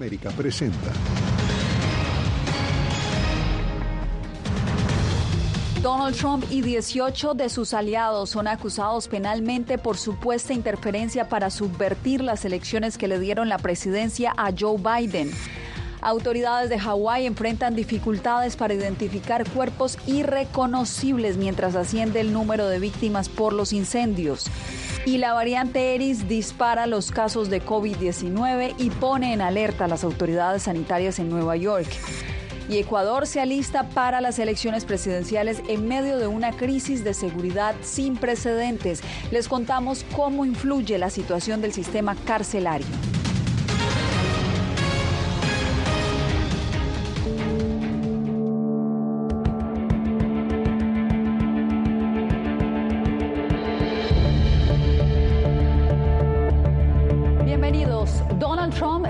América presenta. Donald Trump y 18 de sus aliados son acusados penalmente por supuesta interferencia para subvertir las elecciones que le dieron la presidencia a Joe Biden. Autoridades de Hawái enfrentan dificultades para identificar cuerpos irreconocibles mientras asciende el número de víctimas por los incendios. Y la variante Eris dispara los casos de COVID-19 y pone en alerta a las autoridades sanitarias en Nueva York y Ecuador se alista para las elecciones presidenciales en medio de una crisis de seguridad sin precedentes. Les contamos cómo influye la situación del sistema carcelario.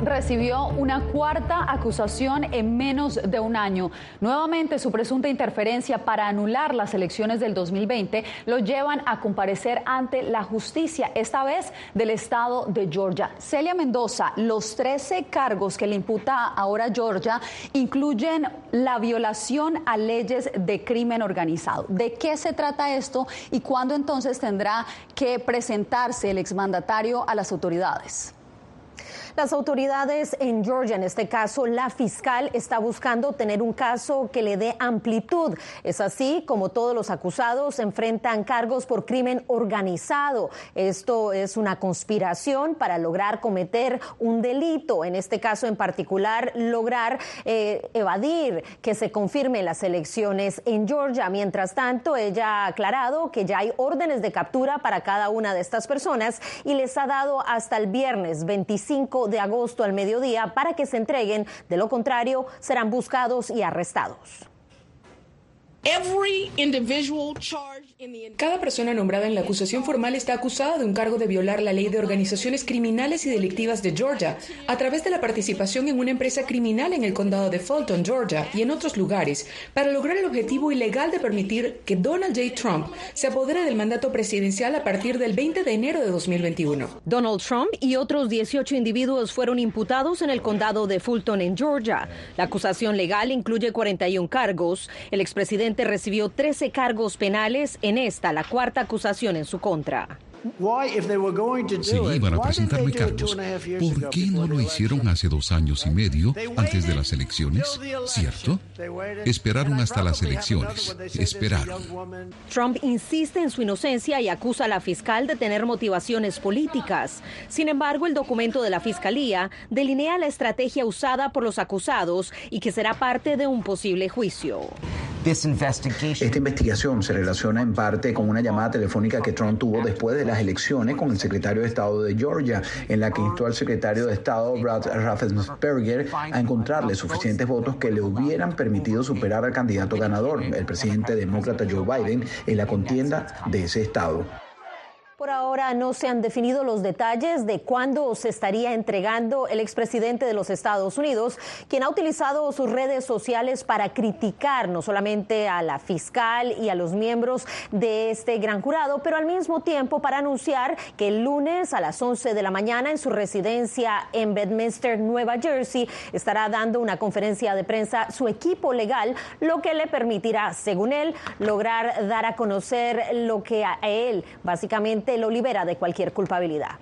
Recibió una cuarta acusación en menos de un año. Nuevamente, su presunta interferencia para anular las elecciones del 2020 lo llevan a comparecer ante la justicia, esta vez del estado de Georgia. Celia Mendoza, los 13 cargos que le imputa ahora Georgia incluyen la violación a leyes de crimen organizado. ¿De qué se trata esto y cuándo entonces tendrá que presentarse el exmandatario a las autoridades? Las autoridades en Georgia, en este caso la fiscal, está buscando tener un caso que le dé amplitud. Es así como todos los acusados enfrentan cargos por crimen organizado. Esto es una conspiración para lograr cometer un delito. En este caso en particular, lograr eh, evadir que se confirmen las elecciones en Georgia. Mientras tanto, ella ha aclarado que ya hay órdenes de captura para cada una de estas personas y les ha dado hasta el viernes 25 de agosto al mediodía para que se entreguen, de lo contrario serán buscados y arrestados. Cada persona nombrada en la acusación formal está acusada de un cargo de violar la ley de organizaciones criminales y delictivas de Georgia a través de la participación en una empresa criminal en el condado de Fulton, Georgia y en otros lugares para lograr el objetivo ilegal de permitir que Donald J. Trump se apodere del mandato presidencial a partir del 20 de enero de 2021. Donald Trump y otros 18 individuos fueron imputados en el condado de Fulton, en Georgia. La acusación legal incluye 41 cargos. El expresidente recibió 13 cargos penales en esta, la cuarta acusación en su contra. Si iban a presentarme cargos, ¿por qué no lo hicieron hace dos años y medio antes de las elecciones? ¿Cierto? Esperaron hasta las elecciones. Esperaron. Trump insiste en su inocencia y acusa a la fiscal de tener motivaciones políticas. Sin embargo, el documento de la fiscalía delinea la estrategia usada por los acusados y que será parte de un posible juicio. Esta investigación se relaciona en parte con una llamada telefónica que Trump tuvo después de las elecciones con el secretario de Estado de Georgia, en la que instó al secretario de Estado Brad Raffensperger a encontrarle suficientes votos que le hubieran permitido superar al candidato ganador, el presidente demócrata Joe Biden, en la contienda de ese estado. Por ahora no se han definido los detalles de cuándo se estaría entregando el expresidente de los Estados Unidos, quien ha utilizado sus redes sociales para criticar no solamente a la fiscal y a los miembros de este gran jurado, pero al mismo tiempo para anunciar que el lunes a las 11 de la mañana en su residencia en Bedminster, Nueva Jersey, estará dando una conferencia de prensa su equipo legal, lo que le permitirá, según él, lograr dar a conocer lo que a él básicamente lo libera de cualquier culpabilidad.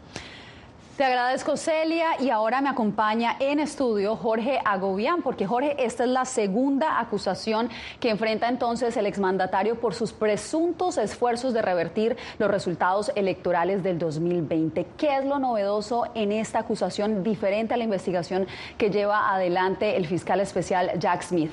Te agradezco, Celia, y ahora me acompaña en estudio Jorge Agobián, porque Jorge, esta es la segunda acusación que enfrenta entonces el exmandatario por sus presuntos esfuerzos de revertir los resultados electorales del 2020. ¿Qué es lo novedoso en esta acusación diferente a la investigación que lleva adelante el fiscal especial Jack Smith?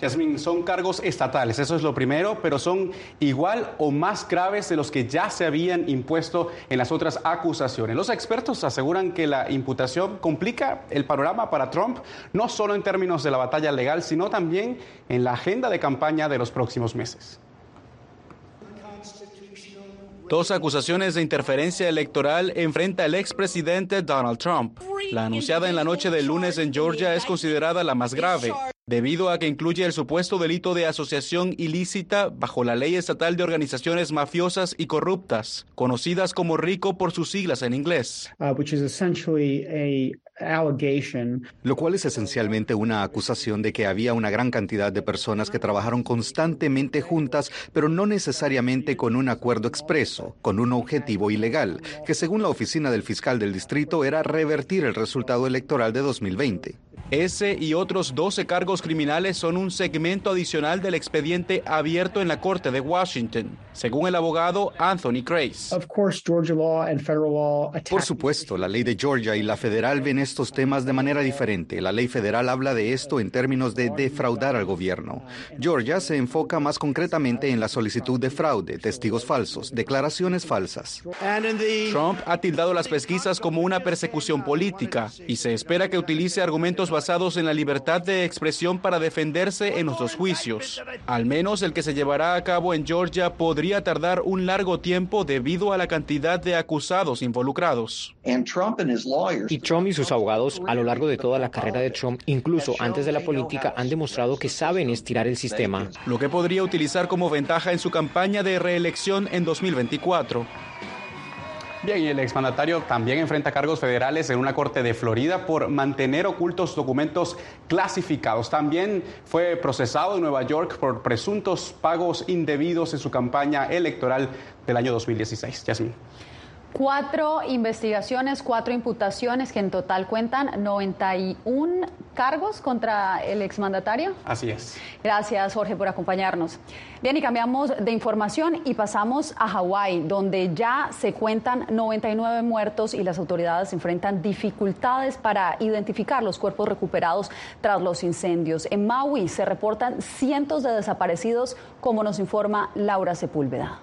Yasmin, son cargos estatales, eso es lo primero, pero son igual o más graves de los que ya se habían impuesto en las otras acusaciones. Los expertos aseguran que la imputación complica el panorama para Trump, no solo en términos de la batalla legal, sino también en la agenda de campaña de los próximos meses. Dos acusaciones de interferencia electoral enfrenta el expresidente Donald Trump. La anunciada en la noche del lunes en Georgia es considerada la más grave debido a que incluye el supuesto delito de asociación ilícita bajo la ley estatal de organizaciones mafiosas y corruptas, conocidas como RICO por sus siglas en inglés. Uh, Lo cual es esencialmente una acusación de que había una gran cantidad de personas que trabajaron constantemente juntas, pero no necesariamente con un acuerdo expreso, con un objetivo ilegal, que según la oficina del fiscal del distrito era revertir el resultado electoral de 2020. Ese y otros 12 cargos criminales son un segmento adicional del expediente abierto en la Corte de Washington, según el abogado Anthony Grace. Por supuesto, la ley de Georgia y la federal ven estos temas de manera diferente. La ley federal habla de esto en términos de defraudar al gobierno. Georgia se enfoca más concretamente en la solicitud de fraude, testigos falsos, declaraciones falsas. Trump ha tildado las pesquisas como una persecución política y se espera que utilice argumentos basados en la libertad de expresión para defenderse en los juicios. Al menos el que se llevará a cabo en Georgia podría tardar un largo tiempo debido a la cantidad de acusados involucrados. Y Trump y sus abogados a lo largo de toda la carrera de Trump, incluso antes de la política, han demostrado que saben estirar el sistema. Lo que podría utilizar como ventaja en su campaña de reelección en 2024. Bien, y el exmandatario también enfrenta cargos federales en una corte de Florida por mantener ocultos documentos clasificados. También fue procesado en Nueva York por presuntos pagos indebidos en su campaña electoral del año 2016. Yasmin. Cuatro investigaciones, cuatro imputaciones que en total cuentan 91 cargos contra el exmandatario. Así es. Gracias, Jorge, por acompañarnos. Bien, y cambiamos de información y pasamos a Hawái, donde ya se cuentan 99 muertos y las autoridades enfrentan dificultades para identificar los cuerpos recuperados tras los incendios. En Maui se reportan cientos de desaparecidos, como nos informa Laura Sepúlveda.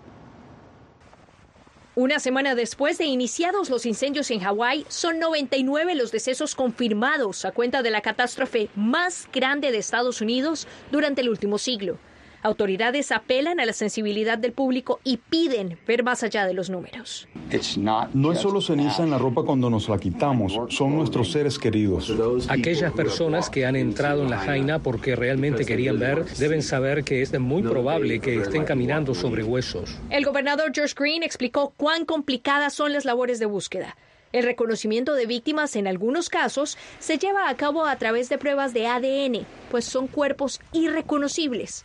Una semana después de iniciados los incendios en Hawái, son 99 los decesos confirmados a cuenta de la catástrofe más grande de Estados Unidos durante el último siglo. Autoridades apelan a la sensibilidad del público y piden ver más allá de los números. No es solo ceniza en la ropa cuando nos la quitamos, son nuestros seres queridos. Aquellas personas que han entrado en la jaina porque realmente querían ver deben saber que es muy probable que estén caminando sobre huesos. El gobernador George Green explicó cuán complicadas son las labores de búsqueda. El reconocimiento de víctimas en algunos casos se lleva a cabo a través de pruebas de ADN, pues son cuerpos irreconocibles.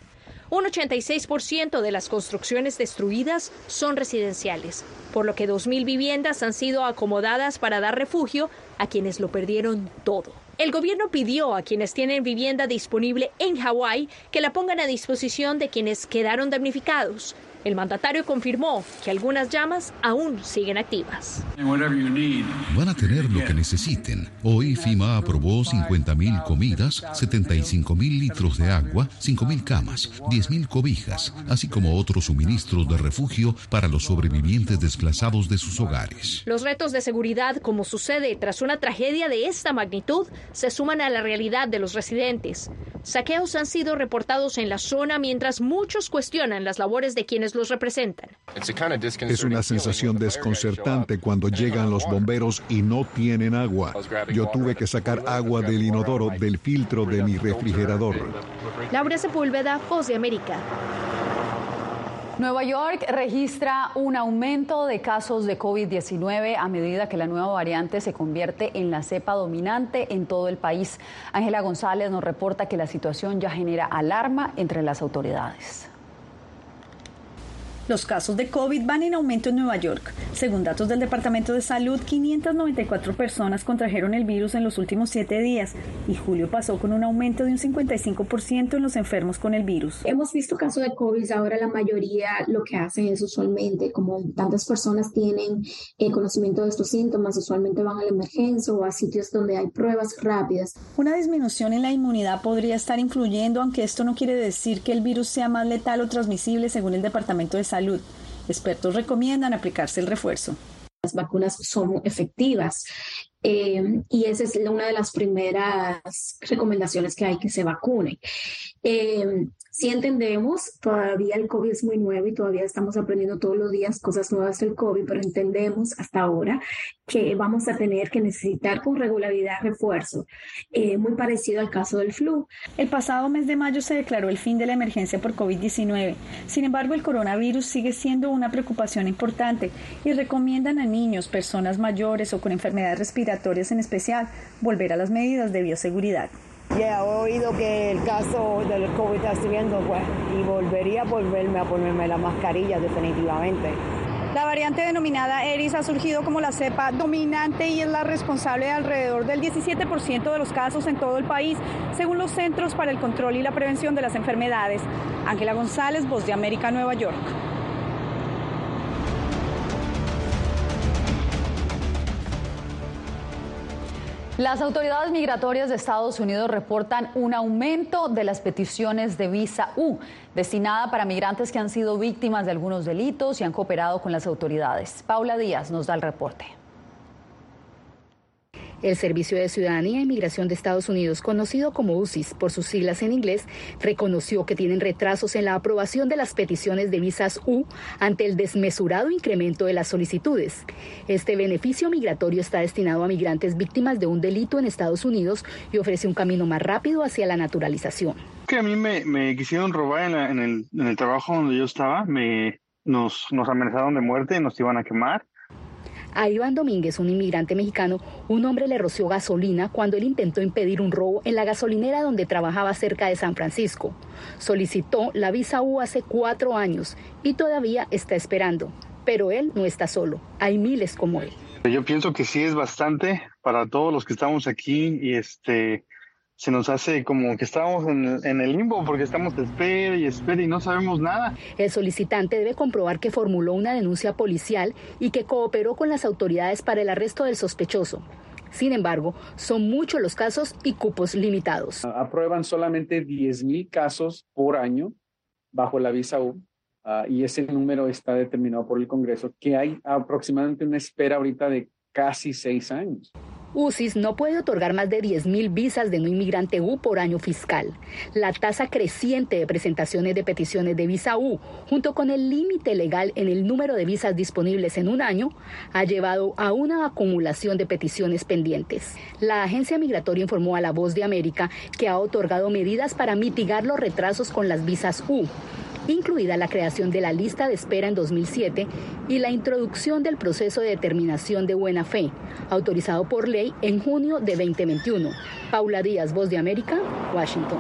Un 86% de las construcciones destruidas son residenciales, por lo que 2.000 viviendas han sido acomodadas para dar refugio a quienes lo perdieron todo. El gobierno pidió a quienes tienen vivienda disponible en Hawái que la pongan a disposición de quienes quedaron damnificados. El mandatario confirmó que algunas llamas aún siguen activas. Van a tener lo que necesiten. Hoy FIMA aprobó 50.000 comidas, 75.000 litros de agua, 5.000 camas, 10.000 cobijas, así como otros suministros de refugio para los sobrevivientes desplazados de sus hogares. Los retos de seguridad, como sucede tras una tragedia de esta magnitud, se suman a la realidad de los residentes. Saqueos han sido reportados en la zona mientras muchos cuestionan las labores de quienes los representan. Es una sensación desconcertante cuando llegan los bomberos y no tienen agua. Yo tuve que sacar agua del inodoro del filtro de mi refrigerador. Laura Sepúlveda, Voz de América. Nueva York registra un aumento de casos de COVID-19 a medida que la nueva variante se convierte en la cepa dominante en todo el país. Ángela González nos reporta que la situación ya genera alarma entre las autoridades. Los casos de COVID van en aumento en Nueva York. Según datos del Departamento de Salud, 594 personas contrajeron el virus en los últimos siete días y julio pasó con un aumento de un 55% en los enfermos con el virus. Hemos visto casos de COVID, ahora la mayoría lo que hacen es usualmente, como tantas personas tienen eh, conocimiento de estos síntomas, usualmente van a la emergencia o a sitios donde hay pruebas rápidas. Una disminución en la inmunidad podría estar influyendo, aunque esto no quiere decir que el virus sea más letal o transmisible según el Departamento de Salud salud. Expertos recomiendan aplicarse el refuerzo. Las vacunas son efectivas eh, y esa es una de las primeras recomendaciones que hay que se vacune. Eh, si entendemos, todavía el COVID es muy nuevo y todavía estamos aprendiendo todos los días cosas nuevas del COVID, pero entendemos hasta ahora que vamos a tener que necesitar con regularidad refuerzo, eh, muy parecido al caso del flu. El pasado mes de mayo se declaró el fin de la emergencia por COVID-19. Sin embargo, el coronavirus sigue siendo una preocupación importante y recomiendan a niños, personas mayores o con enfermedades respiratorias migratorias en especial, volver a las medidas de bioseguridad. Ya he oído que el caso del COVID está subiendo pues, y volvería a volverme a ponerme la mascarilla definitivamente. La variante denominada Eris ha surgido como la cepa dominante y es la responsable de alrededor del 17% de los casos en todo el país, según los Centros para el Control y la Prevención de las Enfermedades. Ángela González, Voz de América, Nueva York. Las autoridades migratorias de Estados Unidos reportan un aumento de las peticiones de visa U, destinada para migrantes que han sido víctimas de algunos delitos y han cooperado con las autoridades. Paula Díaz nos da el reporte. El Servicio de Ciudadanía e Inmigración de Estados Unidos, conocido como UCIS por sus siglas en inglés, reconoció que tienen retrasos en la aprobación de las peticiones de visas U ante el desmesurado incremento de las solicitudes. Este beneficio migratorio está destinado a migrantes víctimas de un delito en Estados Unidos y ofrece un camino más rápido hacia la naturalización. Que a mí me, quisieron robar en, el, trabajo donde yo estaba, nos, nos amenazaron de muerte, nos iban a quemar a Iván Domínguez, un inmigrante mexicano, un hombre le roció gasolina cuando él intentó impedir un robo en la gasolinera donde trabajaba cerca de San Francisco. Solicitó la visa U hace cuatro años y todavía está esperando. Pero él no está solo, hay miles como él. Yo pienso que sí es bastante para todos los que estamos aquí y este se nos hace como que estamos en, el limbo porque estamos espera y espera y no sabemos nada. El solicitante debe comprobar que formuló una denuncia policial y que cooperó con las autoridades para el arresto del sospechoso. Sin embargo, son muchos los casos y cupos limitados. Aprueban solamente 10.000 casos por año bajo la visa U ah, y ese número está determinado por el Congreso, que hay aproximadamente una espera ahorita de casi seis años. UCIS no puede otorgar más de 10.000 visas de no inmigrante U por año fiscal. La tasa creciente de presentaciones de peticiones de visa U, junto con el límite legal en el número de visas disponibles en un año, ha llevado a una acumulación de peticiones pendientes. La agencia migratoria informó a La Voz de América que ha otorgado medidas para mitigar los retrasos con las visas U incluida la creación de la lista de espera en 2007 y la introducción del proceso de determinación de buena fe, autorizado por ley en junio de 2021. Paula Díaz, Voz de América, Washington.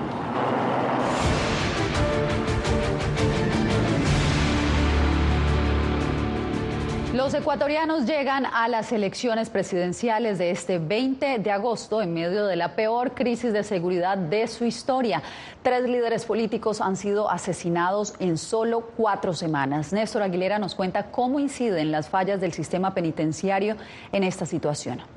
Los ecuatorianos llegan a las elecciones presidenciales de este 20 de agosto en medio de la peor crisis de seguridad de su historia. Tres líderes políticos han sido asesinados en solo cuatro semanas. Néstor Aguilera nos cuenta cómo inciden las fallas del sistema penitenciario en esta situación.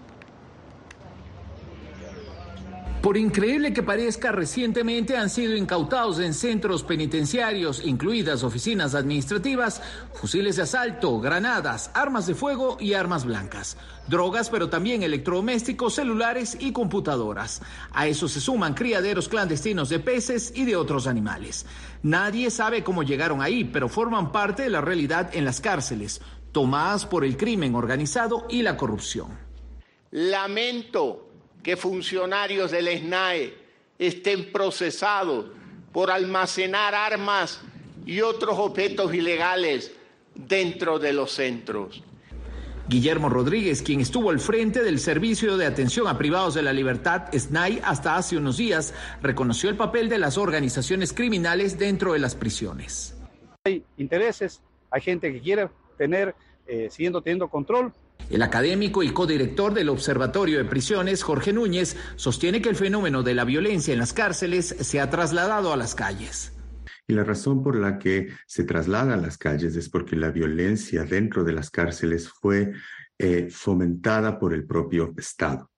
Por increíble que parezca, recientemente han sido incautados en centros penitenciarios, incluidas oficinas administrativas, fusiles de asalto, granadas, armas de fuego y armas blancas. Drogas, pero también electrodomésticos, celulares y computadoras. A eso se suman criaderos clandestinos de peces y de otros animales. Nadie sabe cómo llegaron ahí, pero forman parte de la realidad en las cárceles, tomadas por el crimen organizado y la corrupción. Lamento que funcionarios del SNAE estén procesados por almacenar armas y otros objetos ilegales dentro de los centros. Guillermo Rodríguez, quien estuvo al frente del Servicio de Atención a Privados de la Libertad, SNAI, hasta hace unos días, reconoció el papel de las organizaciones criminales dentro de las prisiones. Hay intereses, hay gente que quiere tener, eh, siguiendo teniendo control el académico y codirector del Observatorio de Prisiones, Jorge Núñez, sostiene que el fenómeno de la violencia en las cárceles se ha trasladado a las calles. Y la razón por la que se traslada a las calles es porque la violencia dentro de las cárceles fue eh, fomentada por el propio Estado.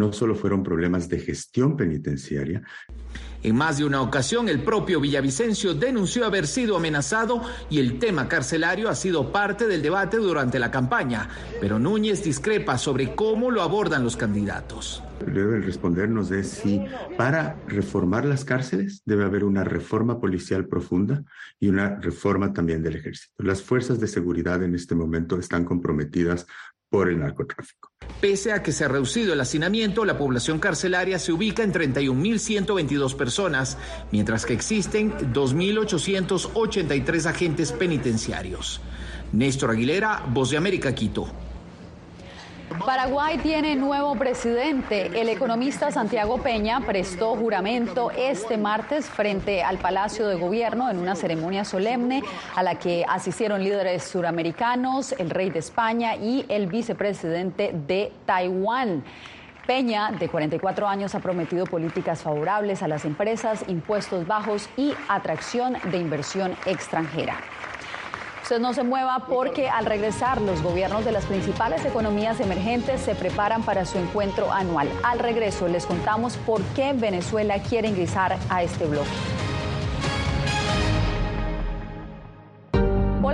No solo fueron problemas de gestión penitenciaria, en más de una ocasión, el propio Villavicencio denunció haber sido amenazado y el tema carcelario ha sido parte del debate durante la campaña, pero Núñez discrepa sobre cómo lo abordan los candidatos. Debe respondernos de si para reformar las cárceles debe haber una reforma policial profunda y una reforma también del ejército. Las fuerzas de seguridad en este momento están comprometidas por el narcotráfico. Pese a que se ha reducido el hacinamiento, la población carcelaria se ubica en 31.122 personas, mientras que existen 2.883 agentes penitenciarios. Néstor Aguilera, Voz de América, Quito. Paraguay tiene nuevo presidente. El economista Santiago Peña prestó juramento este martes frente al Palacio de Gobierno en una ceremonia solemne a la que asistieron líderes suramericanos, el rey de España y el vicepresidente de Taiwán. Peña, de 44 años, ha prometido políticas favorables a las empresas, impuestos bajos y atracción de inversión extranjera. Usted no se mueva porque al regresar los gobiernos de las principales economías emergentes se preparan para su encuentro anual. Al regreso les contamos por qué Venezuela quiere ingresar a este bloque.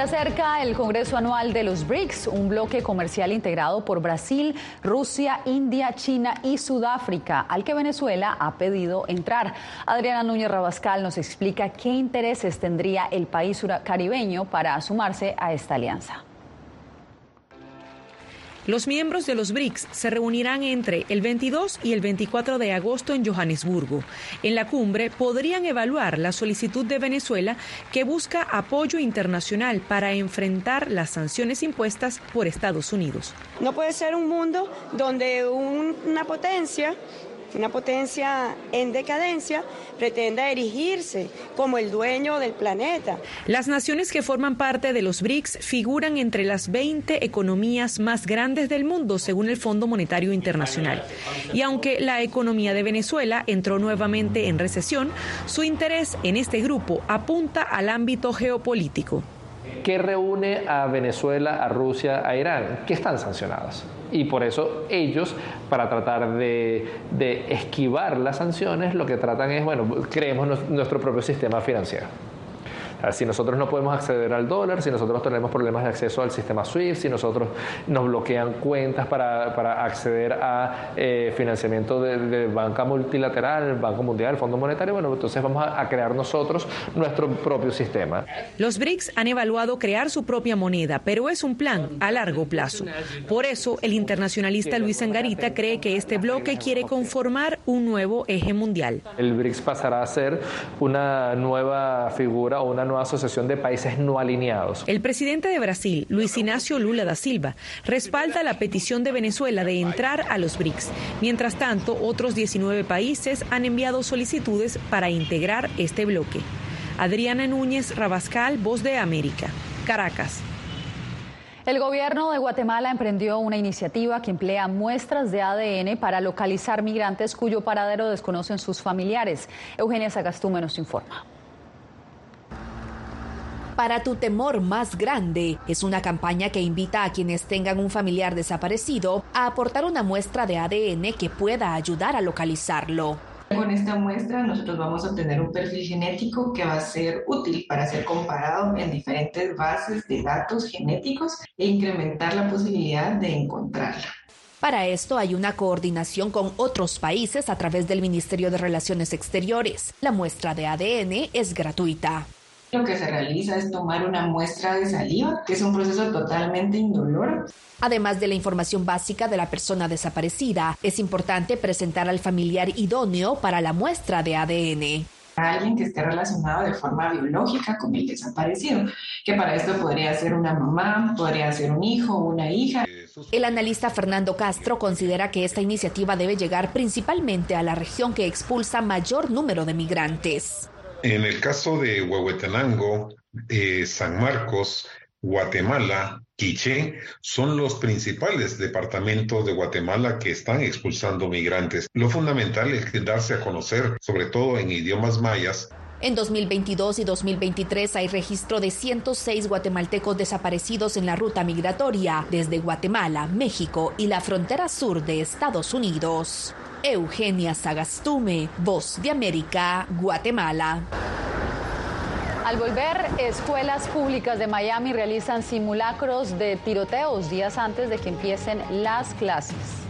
Se acerca el Congreso Anual de los BRICS, un bloque comercial integrado por Brasil, Rusia, India, China y Sudáfrica, al que Venezuela ha pedido entrar. Adriana Núñez Rabascal nos explica qué intereses tendría el país caribeño para sumarse a esta alianza. Los miembros de los BRICS se reunirán entre el 22 y el 24 de agosto en Johannesburgo. En la cumbre podrían evaluar la solicitud de Venezuela que busca apoyo internacional para enfrentar las sanciones impuestas por Estados Unidos. No puede ser un mundo donde una potencia una potencia en decadencia, pretenda erigirse como el dueño del planeta. Las naciones que forman parte de los BRICS figuran entre las 20 economías más grandes del mundo, según el Fondo Monetario Internacional. Y aunque la economía de Venezuela entró nuevamente en recesión, su interés en este grupo apunta al ámbito geopolítico. ¿Qué reúne a Venezuela, a Rusia, a Irán? Que están sancionadas y por eso ellos, para tratar de, esquivar las sanciones, lo que tratan es, bueno, creemos nuestro propio sistema financiero. Si nosotros no podemos acceder al dólar, si nosotros tenemos problemas de acceso al sistema SWIFT, si nosotros nos bloquean cuentas para, para acceder a eh, financiamiento de, banca multilateral, Banco Mundial, Fondo Monetario, bueno, entonces vamos a, a crear nosotros nuestro propio sistema. Los BRICS han evaluado crear su propia moneda, pero es un plan a largo plazo. Por eso, el internacionalista Luis Angarita cree que este bloque quiere conformar un nuevo eje mundial. El BRICS pasará a ser una nueva figura o una nueva asociación de países no alineados. El presidente de Brasil, Luis Ignacio Lula da Silva, respalda la petición de Venezuela de entrar a los BRICS. Mientras tanto, otros 19 países han enviado solicitudes para integrar este bloque. Adriana Núñez Rabascal, Voz de América, Caracas. El gobierno de Guatemala emprendió una iniciativa que emplea muestras de ADN para localizar migrantes cuyo paradero desconocen sus familiares. Eugenia Sagastume nos informa. Para tu temor más grande es una campaña que invita a quienes tengan un familiar desaparecido a aportar una muestra de ADN que pueda ayudar a localizarlo. Con esta muestra nosotros vamos a obtener un perfil genético que va a ser útil para ser comparado en diferentes bases de datos genéticos e incrementar la posibilidad de encontrarla. Para esto hay una coordinación con otros países a través del Ministerio de Relaciones Exteriores. La muestra de ADN es gratuita. Lo que se realiza es tomar una muestra de saliva, que es un proceso totalmente indoloro. Además de la información básica de la persona desaparecida, es importante presentar al familiar idóneo para la muestra de ADN alguien que esté relacionado de forma biológica con el desaparecido, que para esto podría ser una mamá, podría ser un hijo, una hija. El analista Fernando Castro considera que esta iniciativa debe llegar principalmente a la región que expulsa mayor número de migrantes. En el caso de Huehuetenango, eh, San Marcos, Guatemala, Quiché, son los principales departamentos de Guatemala que están expulsando migrantes. Lo fundamental es darse a conocer, sobre todo en idiomas mayas, en 2022 y 2023 hay registro de 106 guatemaltecos desaparecidos en la ruta migratoria desde Guatemala, México y la frontera sur de Estados Unidos. Eugenia Sagastume, Voz de América, Guatemala. Al volver, escuelas públicas de Miami realizan simulacros de tiroteos días antes de que empiecen las clases.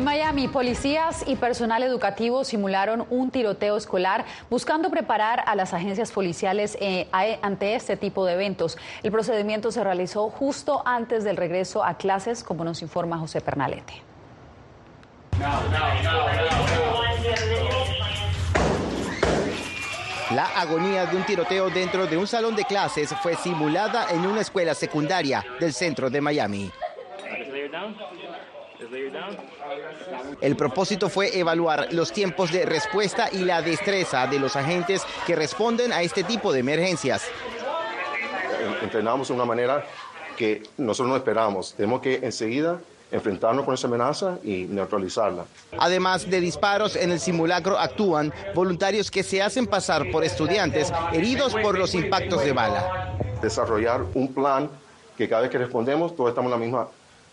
En Miami, policías y personal educativo simularon un tiroteo escolar buscando preparar a las agencias policiales eh, ante este tipo de eventos. El procedimiento se realizó justo antes del regreso a clases, como nos informa José Pernalete. La agonía de un tiroteo dentro de un salón de clases fue simulada en una escuela secundaria del centro de Miami. El propósito fue evaluar los tiempos de respuesta y la destreza de los agentes que responden a este tipo de emergencias. Entrenamos de una manera que nosotros no esperábamos. Tenemos que enseguida enfrentarnos con esa amenaza y neutralizarla. Además de disparos en el simulacro actúan voluntarios que se hacen pasar por estudiantes heridos por los impactos de bala. Desarrollar un plan que cada vez que respondemos todos estamos en la misma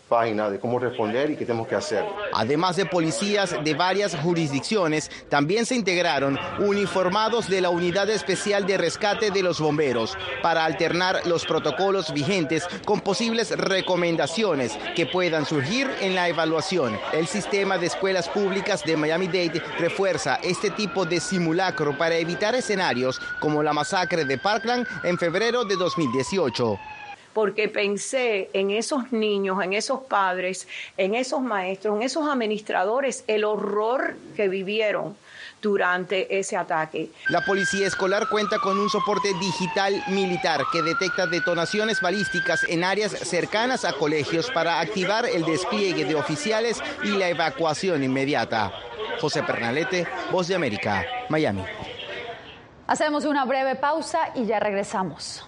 de cómo responder y qué tenemos que hacer. Además de policías de varias jurisdicciones, también se integraron uniformados de la Unidad Especial de Rescate de los Bomberos para alternar los protocolos vigentes con posibles recomendaciones que puedan surgir en la evaluación. El sistema de escuelas públicas de Miami-Dade refuerza este tipo de simulacro para evitar escenarios como la masacre de Parkland en febrero de 2018 porque pensé en esos niños, en esos padres, en esos maestros, en esos administradores, el horror que vivieron durante ese ataque. La policía escolar cuenta con un soporte digital militar que detecta detonaciones balísticas en áreas cercanas a colegios para activar el despliegue de oficiales y la evacuación inmediata. José Pernalete, Voz de América, Miami. Hacemos una breve pausa y ya regresamos.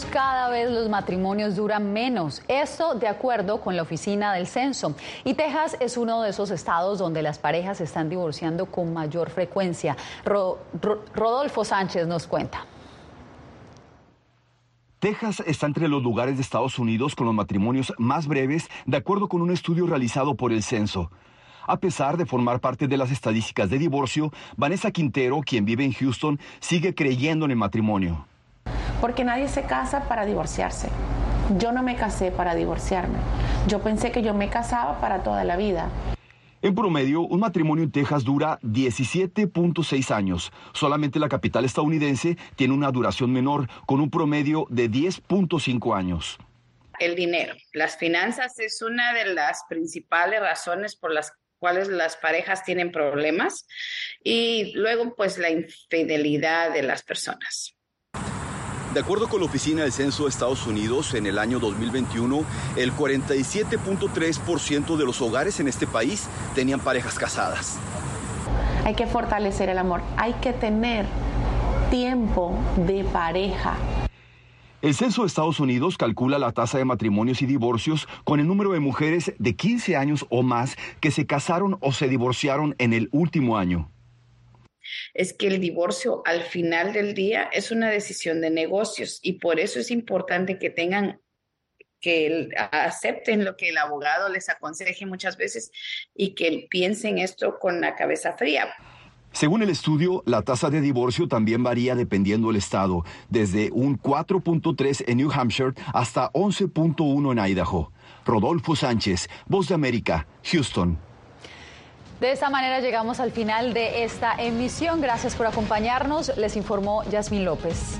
Cada vez los matrimonios duran menos, esto de acuerdo con la Oficina del Censo. Y Texas es uno de esos estados donde las parejas se están divorciando con mayor frecuencia. Rodolfo Sánchez nos cuenta. Texas está entre los lugares de Estados Unidos con los matrimonios más breves, de acuerdo con un estudio realizado por el censo. A pesar de formar parte de las estadísticas de divorcio, Vanessa Quintero, quien vive en Houston, sigue creyendo en el matrimonio porque nadie se casa para divorciarse. Yo no me casé para divorciarme. Yo pensé que yo me casaba para toda la vida. En promedio, un matrimonio en Texas dura 17.6 años. Solamente la capital estadounidense tiene una duración menor, con un promedio de 10.5 años. El dinero, las finanzas es una de las principales razones por las cuales las parejas tienen problemas y luego pues la infidelidad de las personas. De acuerdo con la Oficina del Censo de Estados Unidos, en el año 2021, el 47.3% de los hogares en este país tenían parejas casadas. Hay que fortalecer el amor, hay que tener tiempo de pareja. El Censo de Estados Unidos calcula la tasa de matrimonios y divorcios con el número de mujeres de 15 años o más que se casaron o se divorciaron en el último año es que el divorcio al final del día es una decisión de negocios y por eso es importante que tengan que acepten lo que el abogado les aconseje muchas veces y que piensen esto con la cabeza fría. Según el estudio, la tasa de divorcio también varía dependiendo del estado, desde un 4.3 en New Hampshire hasta 11.1 en Idaho. Rodolfo Sánchez, Voz de América, Houston. De esta manera llegamos al final de esta emisión. Gracias por acompañarnos. Les informó Yasmín López.